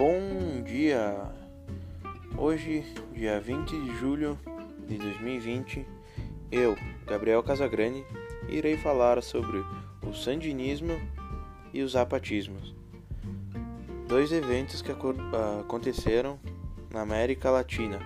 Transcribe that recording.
Bom dia! Hoje, dia 20 de julho de 2020, eu, Gabriel Casagrande, irei falar sobre o sandinismo e os zapatismos, dois eventos que ah, aconteceram na América Latina.